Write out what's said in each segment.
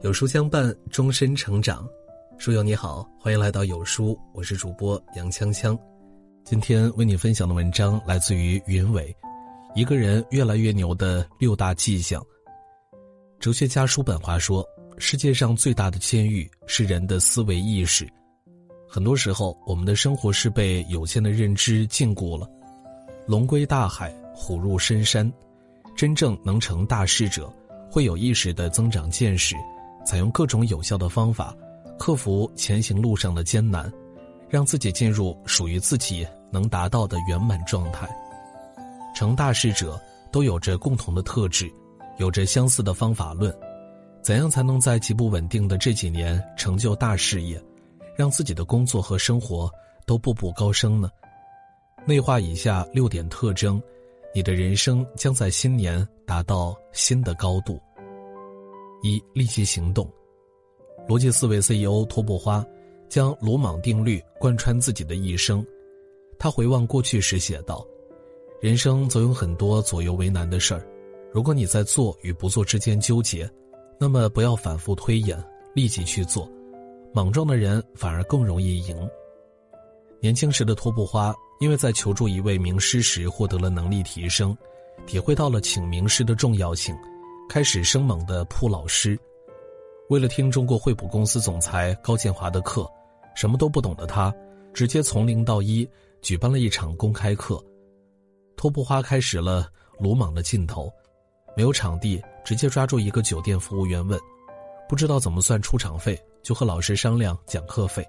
有书相伴，终身成长。书友你好，欢迎来到有书，我是主播杨锵锵。今天为你分享的文章来自于云伟，《一个人越来越牛的六大迹象》。哲学家叔本华说：“世界上最大的监狱是人的思维意识。很多时候，我们的生活是被有限的认知禁锢了。龙归大海，虎入深山。真正能成大事者，会有意识的增长见识。”采用各种有效的方法，克服前行路上的艰难，让自己进入属于自己能达到的圆满状态。成大事者都有着共同的特质，有着相似的方法论。怎样才能在极不稳定的这几年成就大事业，让自己的工作和生活都步步高升呢？内化以下六点特征，你的人生将在新年达到新的高度。一立即行动，逻辑思维 CEO 托布花将鲁莽定律贯穿自己的一生。他回望过去时写道：“人生总有很多左右为难的事儿，如果你在做与不做之间纠结，那么不要反复推演，立即去做。莽撞的人反而更容易赢。”年轻时的托布花因为在求助一位名师时获得了能力提升，体会到了请名师的重要性。开始生猛的扑老师，为了听中国惠普公司总裁高建华的课，什么都不懂的他，直接从零到一举办了一场公开课。托布花开始了鲁莽的劲头，没有场地，直接抓住一个酒店服务员问，不知道怎么算出场费，就和老师商量讲课费。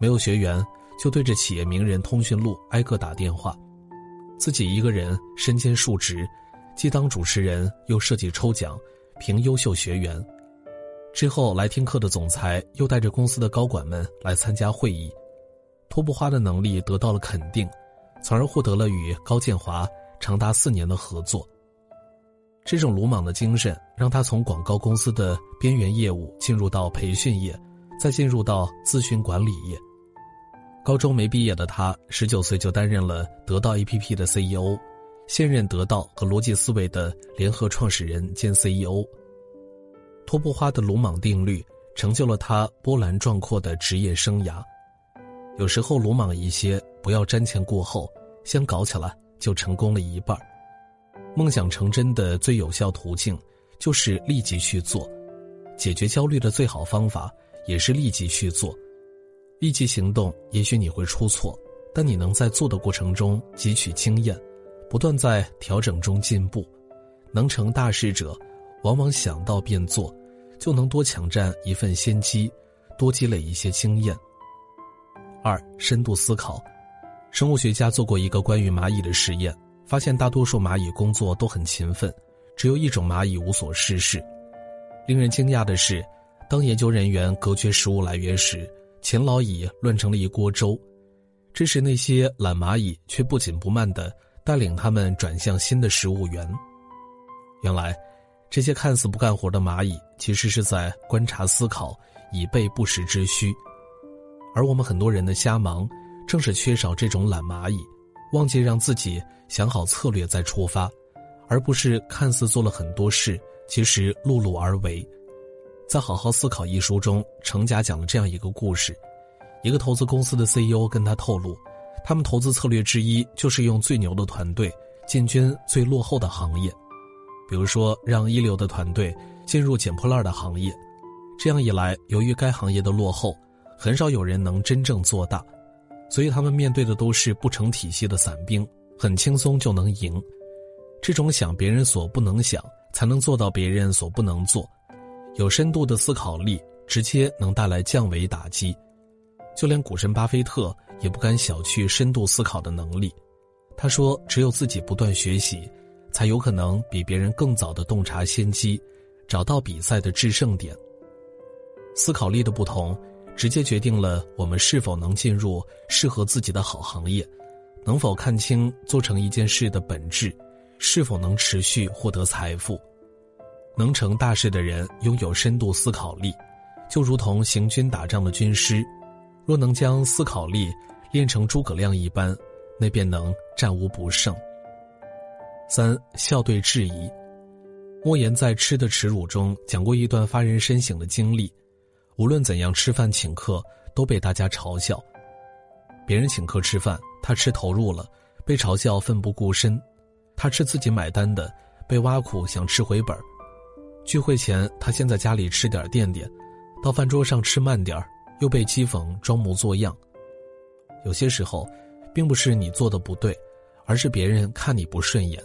没有学员，就对着企业名人通讯录挨个打电话，自己一个人身兼数职。既当主持人，又设计抽奖，评优秀学员。之后来听课的总裁又带着公司的高管们来参加会议。托布花的能力得到了肯定，从而获得了与高建华长达四年的合作。这种鲁莽的精神让他从广告公司的边缘业务进入到培训业，再进入到咨询管理业。高中没毕业的他，十九岁就担任了得到 APP 的 CEO。现任得到和逻辑思维的联合创始人兼 CEO。托布花的鲁莽定律成就了他波澜壮阔的职业生涯。有时候鲁莽一些，不要瞻前顾后，先搞起来就成功了一半。梦想成真的最有效途径就是立即去做，解决焦虑的最好方法也是立即去做。立即行动，也许你会出错，但你能在做的过程中汲取经验。不断在调整中进步，能成大事者，往往想到便做，就能多抢占一份先机，多积累一些经验。二、深度思考。生物学家做过一个关于蚂蚁的实验，发现大多数蚂蚁工作都很勤奋，只有一种蚂蚁无所事事。令人惊讶的是，当研究人员隔绝食物来源时，勤劳蚁乱成了一锅粥。这时，那些懒蚂蚁却不紧不慢的。带领他们转向新的食物源。原来，这些看似不干活的蚂蚁，其实是在观察、思考，以备不时之需。而我们很多人的瞎忙，正是缺少这种懒蚂蚁，忘记让自己想好策略再出发，而不是看似做了很多事，其实碌碌而为。在《好好思考》一书中，程甲讲了这样一个故事：一个投资公司的 CEO 跟他透露。他们投资策略之一就是用最牛的团队进军最落后的行业，比如说让一流的团队进入捡破烂的行业。这样一来，由于该行业的落后，很少有人能真正做大，所以他们面对的都是不成体系的散兵，很轻松就能赢。这种想别人所不能想，才能做到别人所不能做，有深度的思考力，直接能带来降维打击。就连股神巴菲特。也不敢小觑深度思考的能力。他说：“只有自己不断学习，才有可能比别人更早的洞察先机，找到比赛的制胜点。思考力的不同，直接决定了我们是否能进入适合自己的好行业，能否看清做成一件事的本质，是否能持续获得财富。能成大事的人拥有深度思考力，就如同行军打仗的军师。”若能将思考力练成诸葛亮一般，那便能战无不胜。三笑对质疑，莫言在《吃的耻辱》中讲过一段发人深省的经历：无论怎样吃饭请客，都被大家嘲笑。别人请客吃饭，他吃投入了，被嘲笑奋不顾身；他吃自己买单的，被挖苦想吃回本聚会前，他先在家里吃点垫垫，到饭桌上吃慢点儿又被讥讽装模作样。有些时候，并不是你做的不对，而是别人看你不顺眼。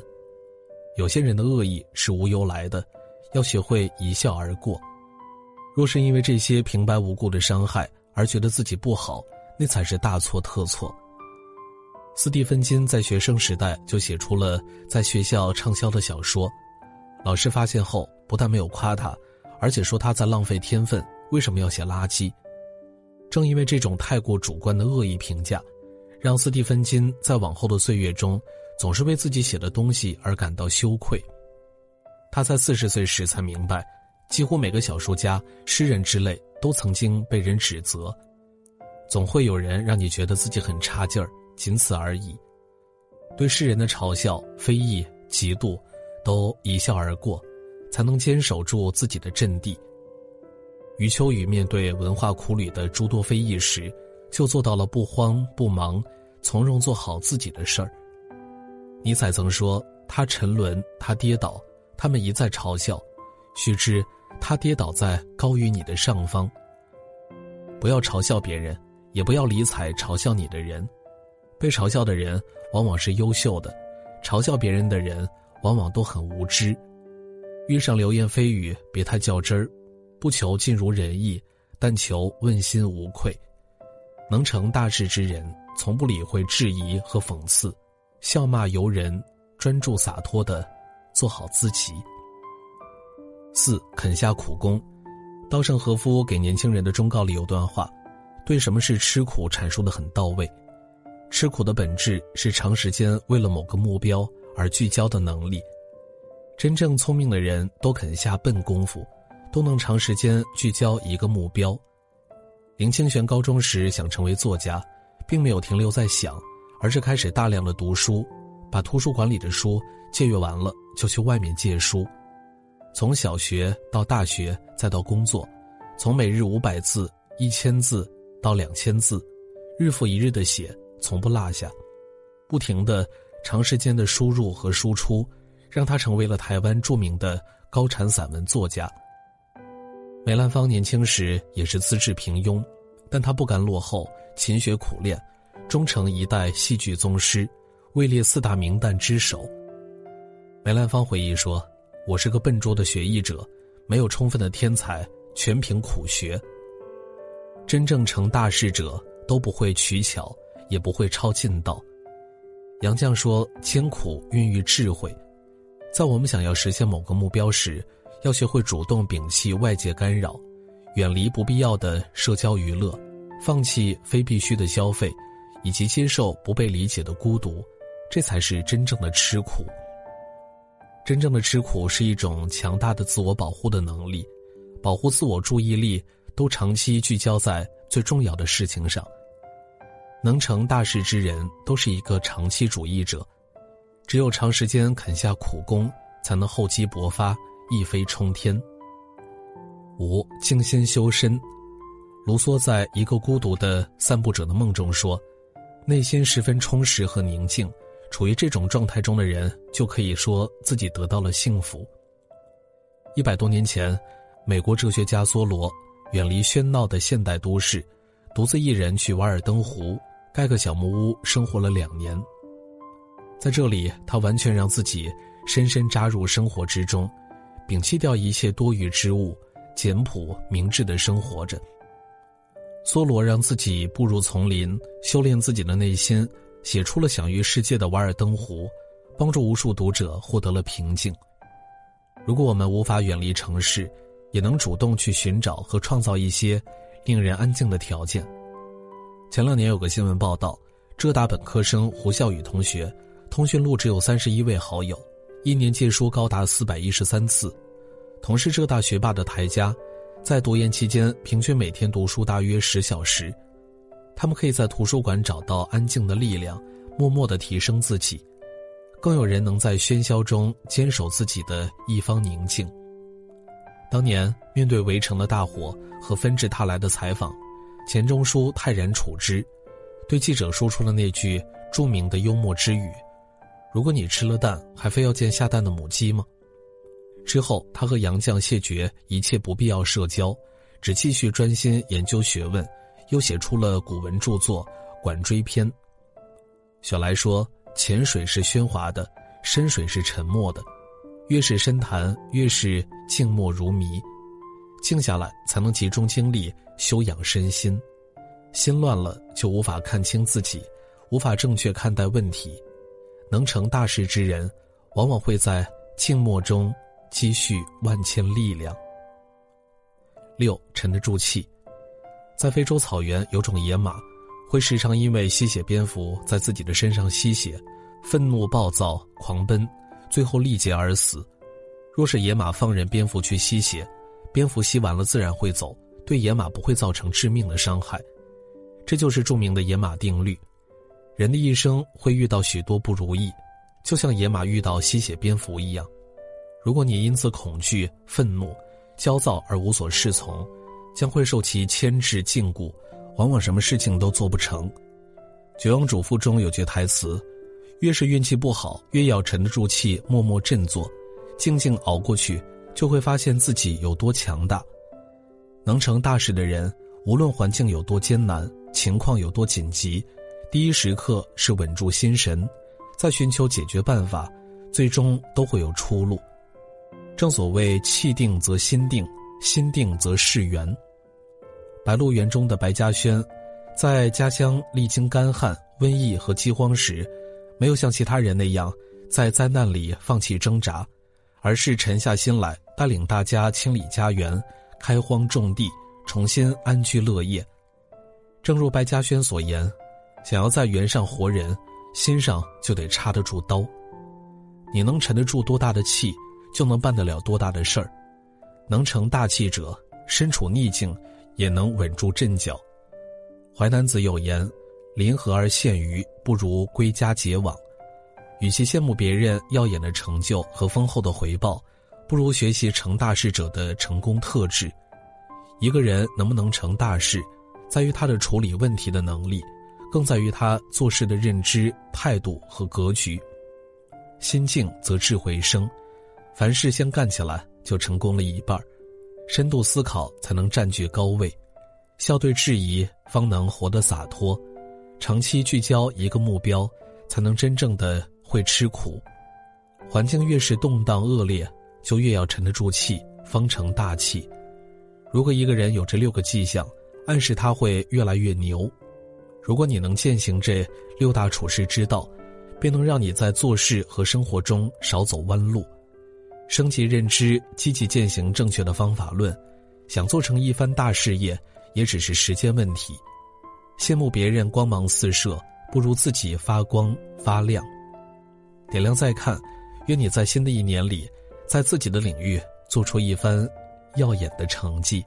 有些人的恶意是无由来的，要学会一笑而过。若是因为这些平白无故的伤害而觉得自己不好，那才是大错特错。斯蒂芬金在学生时代就写出了在学校畅销的小说，老师发现后不但没有夸他，而且说他在浪费天分，为什么要写垃圾？正因为这种太过主观的恶意评价，让斯蒂芬金在往后的岁月中总是为自己写的东西而感到羞愧。他在四十岁时才明白，几乎每个小说家、诗人之类都曾经被人指责，总会有人让你觉得自己很差劲儿，仅此而已。对世人的嘲笑、非议、嫉妒，都一笑而过，才能坚守住自己的阵地。余秋雨面对文化苦旅的诸多非议时，就做到了不慌不忙，从容做好自己的事儿。尼采曾说：“他沉沦，他跌倒，他们一再嘲笑。须知，他跌倒在高于你的上方。不要嘲笑别人，也不要理睬嘲笑你的人。被嘲笑的人往往是优秀的，嘲笑别人的人往往都很无知。遇上流言蜚语，别太较真儿。”不求尽如人意，但求问心无愧。能成大事之人，从不理会质疑和讽刺，笑骂由人，专注洒脱的做好自己。四肯下苦功，稻盛和夫给年轻人的忠告里有段话，对什么是吃苦阐述的很到位。吃苦的本质是长时间为了某个目标而聚焦的能力。真正聪明的人都肯下笨功夫。都能长时间聚焦一个目标。林清玄高中时想成为作家，并没有停留在想，而是开始大量的读书，把图书馆里的书借阅完了，就去外面借书。从小学到大学再到工作，从每日五百字、一千字到两千字，日复一日的写，从不落下，不停的长时间的输入和输出，让他成为了台湾著名的高产散文作家。梅兰芳年轻时也是资质平庸，但他不甘落后，勤学苦练，终成一代戏剧宗师，位列四大名旦之首。梅兰芳回忆说：“我是个笨拙的学艺者，没有充分的天才，全凭苦学。真正成大事者都不会取巧，也不会抄近道。”杨绛说：“艰苦孕育智慧，在我们想要实现某个目标时。”要学会主动摒弃外界干扰，远离不必要的社交娱乐，放弃非必须的消费，以及接受不被理解的孤独，这才是真正的吃苦。真正的吃苦是一种强大的自我保护的能力，保护自我注意力都长期聚焦在最重要的事情上。能成大事之人都是一个长期主义者，只有长时间肯下苦功，才能厚积薄发。一飞冲天。五静心修身，卢梭在一个孤独的散步者的梦中说：“内心十分充实和宁静，处于这种状态中的人，就可以说自己得到了幸福。”一百多年前，美国哲学家梭罗远离喧闹的现代都市，独自一人去瓦尔登湖盖个小木屋生活了两年。在这里，他完全让自己深深扎入生活之中。摒弃掉一切多余之物，简朴明智的生活着。梭罗让自己步入丛林，修炼自己的内心，写出了享誉世界的《瓦尔登湖》，帮助无数读者获得了平静。如果我们无法远离城市，也能主动去寻找和创造一些令人安静的条件。前两年有个新闻报道，浙大本科生胡笑宇同学，通讯录只有三十一位好友。一年借书高达四百一十三次，同是浙大学霸的台家，在读研期间平均每天读书大约十小时。他们可以在图书馆找到安静的力量，默默的提升自己。更有人能在喧嚣中坚守自己的一方宁静。当年面对围城的大火和纷至沓来的采访，钱钟书泰然处之，对记者说出了那句著名的幽默之语：“如果你吃了蛋，还非要见下蛋的母鸡吗？”之后，他和杨绛谢绝一切不必要社交，只继续专心研究学问，又写出了古文著作《管锥篇》。小来说：“浅水是喧哗的，深水是沉默的。”越是深潭，越是静默如谜。静下来，才能集中精力修养身心。心乱了，就无法看清自己，无法正确看待问题。能成大事之人，往往会在静默中积蓄万千力量。六，沉得住气。在非洲草原，有种野马，会时常因为吸血蝙蝠在自己的身上吸血，愤怒暴躁，狂奔。最后力竭而死。若是野马放任蝙蝠去吸血，蝙蝠吸完了自然会走，对野马不会造成致命的伤害。这就是著名的野马定律。人的一生会遇到许多不如意，就像野马遇到吸血蝙蝠一样。如果你因此恐惧、愤怒、焦躁而无所适从，将会受其牵制禁锢，往往什么事情都做不成。《绝望主妇》中有句台词。越是运气不好，越要沉得住气，默默振作，静静熬过去，就会发现自己有多强大。能成大事的人，无论环境有多艰难，情况有多紧急，第一时刻是稳住心神，在寻求解决办法，最终都会有出路。正所谓气定则心定，心定则事圆。《白鹿原》中的白嘉轩，在家乡历经干旱、瘟疫和饥荒时。没有像其他人那样在灾难里放弃挣扎，而是沉下心来带领大家清理家园、开荒种地、重新安居乐业。正如白嘉轩所言：“想要在原上活人，心上就得插得住刀。你能沉得住多大的气，就能办得了多大的事儿。能成大器者，身处逆境也能稳住阵脚。”淮南子有言。临河而羡鱼，不如归家结网。与其羡慕别人耀眼的成就和丰厚的回报，不如学习成大事者的成功特质。一个人能不能成大事，在于他的处理问题的能力，更在于他做事的认知、态度和格局。心静则智慧生，凡事先干起来，就成功了一半深度思考才能占据高位，笑对质疑，方能活得洒脱。长期聚焦一个目标，才能真正的会吃苦。环境越是动荡恶劣，就越要沉得住气，方成大器。如果一个人有这六个迹象，暗示他会越来越牛。如果你能践行这六大处世之道，便能让你在做事和生活中少走弯路。升级认知，积极践行正确的方法论，想做成一番大事业，也只是时间问题。羡慕别人光芒四射，不如自己发光发亮。点亮再看，愿你在新的一年里，在自己的领域做出一番耀眼的成绩。